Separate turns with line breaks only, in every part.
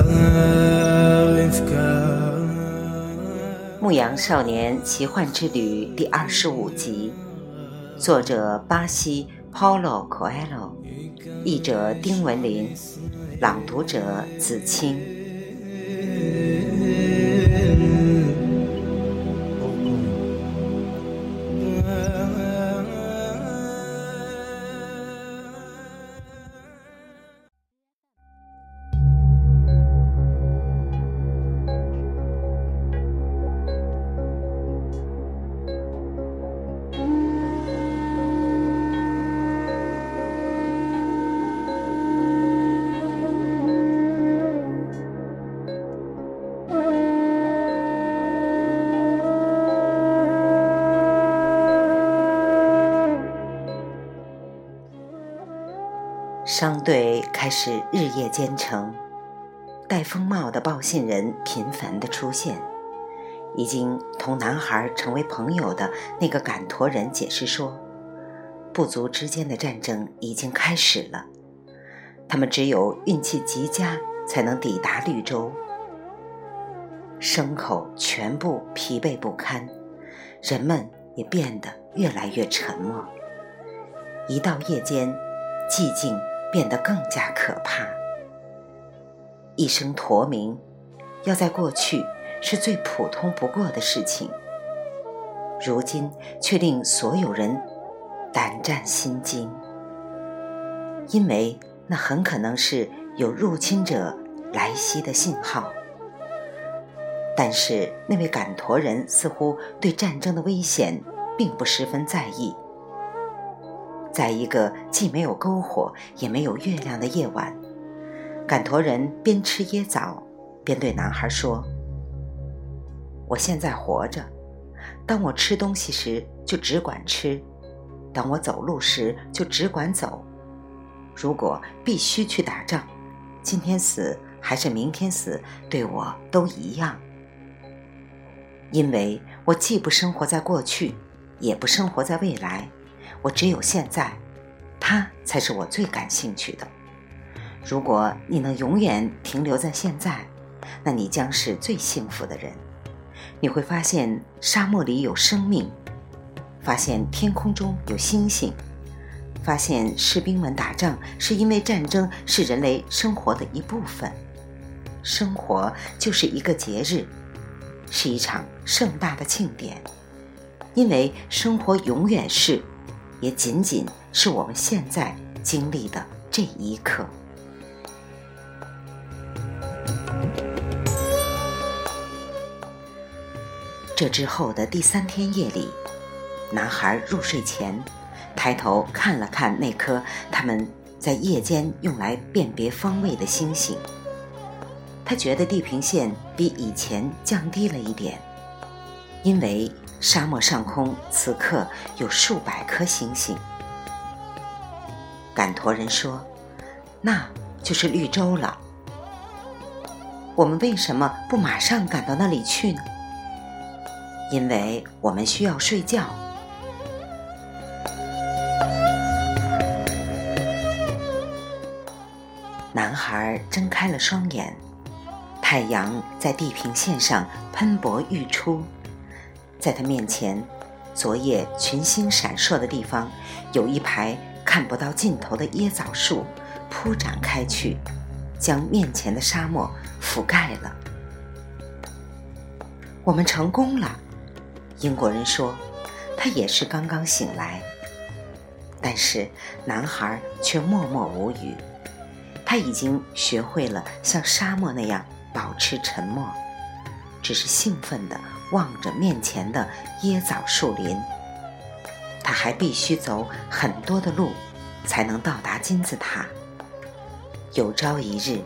《牧羊少年奇幻之旅》第二十五集，作者巴西 Paulo Coelho，译者丁文林，朗读者子清。商队开始日夜兼程，戴风帽的报信人频繁的出现。已经同男孩成为朋友的那个赶驼人解释说，部族之间的战争已经开始了，他们只有运气极佳才能抵达绿洲。牲口全部疲惫不堪，人们也变得越来越沉默。一到夜间，寂静。变得更加可怕。一声驼鸣，要在过去是最普通不过的事情，如今却令所有人胆战心惊，因为那很可能是有入侵者来袭的信号。但是那位赶驼人似乎对战争的危险并不十分在意。在一个既没有篝火也没有月亮的夜晚，赶驼人边吃椰枣，边对男孩说：“我现在活着，当我吃东西时就只管吃；当我走路时就只管走。如果必须去打仗，今天死还是明天死，对我都一样，因为我既不生活在过去，也不生活在未来。”我只有现在，它才是我最感兴趣的。如果你能永远停留在现在，那你将是最幸福的人。你会发现沙漠里有生命，发现天空中有星星，发现士兵们打仗是因为战争是人类生活的一部分。生活就是一个节日，是一场盛大的庆典，因为生活永远是。也仅仅是我们现在经历的这一刻。这之后的第三天夜里，男孩入睡前抬头看了看那颗他们在夜间用来辨别方位的星星，他觉得地平线比以前降低了一点，因为。沙漠上空此刻有数百颗星星。赶驼人说：“那就是绿洲了。我们为什么不马上赶到那里去呢？因为我们需要睡觉。”男孩睁开了双眼，太阳在地平线上喷薄欲出。在他面前，昨夜群星闪烁的地方，有一排看不到尽头的椰枣树铺展开去，将面前的沙漠覆盖了。我们成功了，英国人说，他也是刚刚醒来。但是男孩却默默无语，他已经学会了像沙漠那样保持沉默，只是兴奋的。望着面前的椰枣树林，他还必须走很多的路，才能到达金字塔。有朝一日，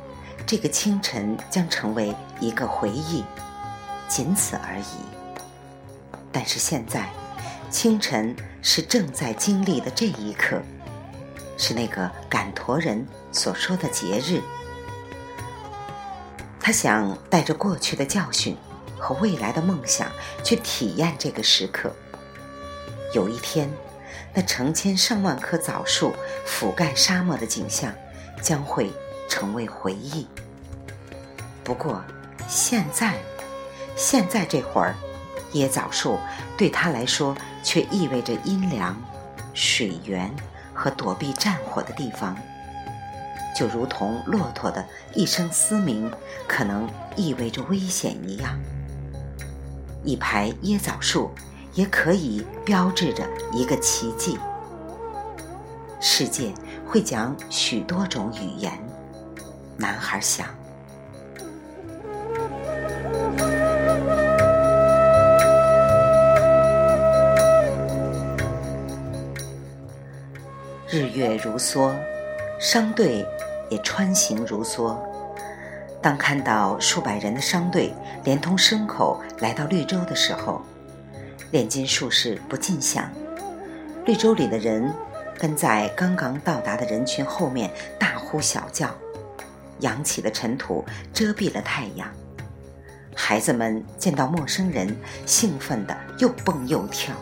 这个清晨将成为一个回忆，仅此而已。但是现在，清晨是正在经历的这一刻，是那个赶驼人所说的节日。他想带着过去的教训。和未来的梦想，去体验这个时刻。有一天，那成千上万棵枣树覆盖沙漠的景象，将会成为回忆。不过，现在，现在这会儿，椰枣树对他来说却意味着阴凉、水源和躲避战火的地方，就如同骆驼的一声嘶鸣可能意味着危险一样。一排椰枣树也可以标志着一个奇迹。世界会讲许多种语言，男孩想。日月如梭，商队也穿行如梭。当看到数百人的商队连同牲口来到绿洲的时候，炼金术士不禁想：绿洲里的人跟在刚刚到达的人群后面大呼小叫，扬起的尘土遮蔽了太阳。孩子们见到陌生人，兴奋地又蹦又跳。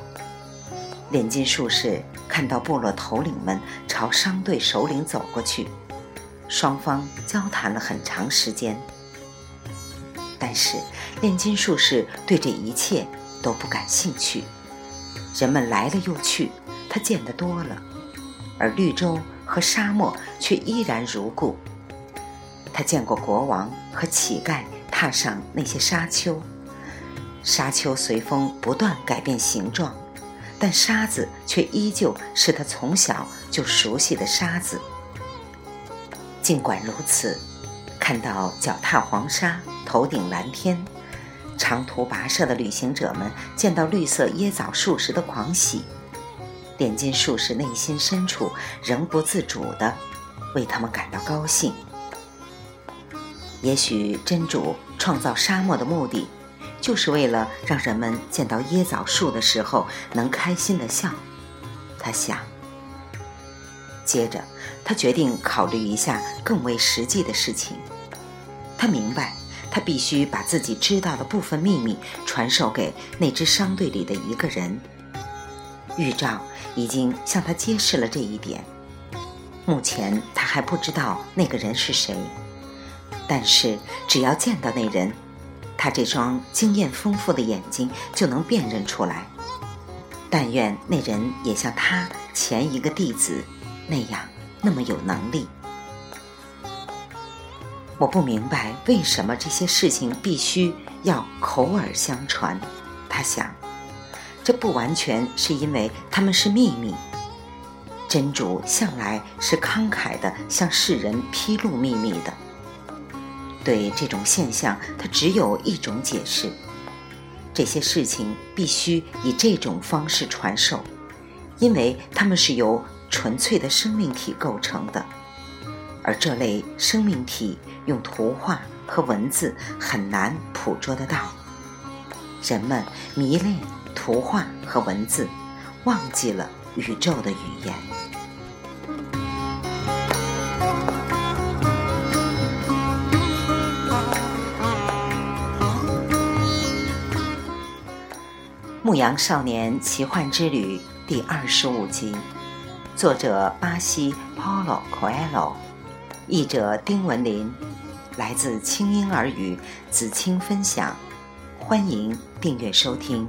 炼金术士看到部落头领们朝商队首领走过去，双方交谈了很长时间。但是炼金术士对这一切都不感兴趣。人们来了又去，他见得多了，而绿洲和沙漠却依然如故。他见过国王和乞丐踏上那些沙丘，沙丘随风不断改变形状。但沙子却依旧是他从小就熟悉的沙子。尽管如此，看到脚踏黄沙、头顶蓝天、长途跋涉的旅行者们见到绿色椰枣树时的狂喜，点金术士内心深处仍不自主地为他们感到高兴。也许真主创造沙漠的目的。就是为了让人们见到椰枣树的时候能开心的笑，他想。接着，他决定考虑一下更为实际的事情。他明白，他必须把自己知道的部分秘密传授给那支商队里的一个人。预兆已经向他揭示了这一点。目前他还不知道那个人是谁，但是只要见到那人。他这双经验丰富的眼睛就能辨认出来。但愿那人也像他前一个弟子那样那么有能力。我不明白为什么这些事情必须要口耳相传。他想，这不完全是因为他们是秘密。真主向来是慷慨的向世人披露秘密的。对这种现象，他只有一种解释：这些事情必须以这种方式传授，因为它们是由纯粹的生命体构成的，而这类生命体用图画和文字很难捕捉得到。人们迷恋图画和文字，忘记了宇宙的语言。《牧羊少年奇幻之旅》第二十五集，作者巴西 Paulo Coelho，译者丁文林，来自清音儿语子青分享，欢迎订阅收听。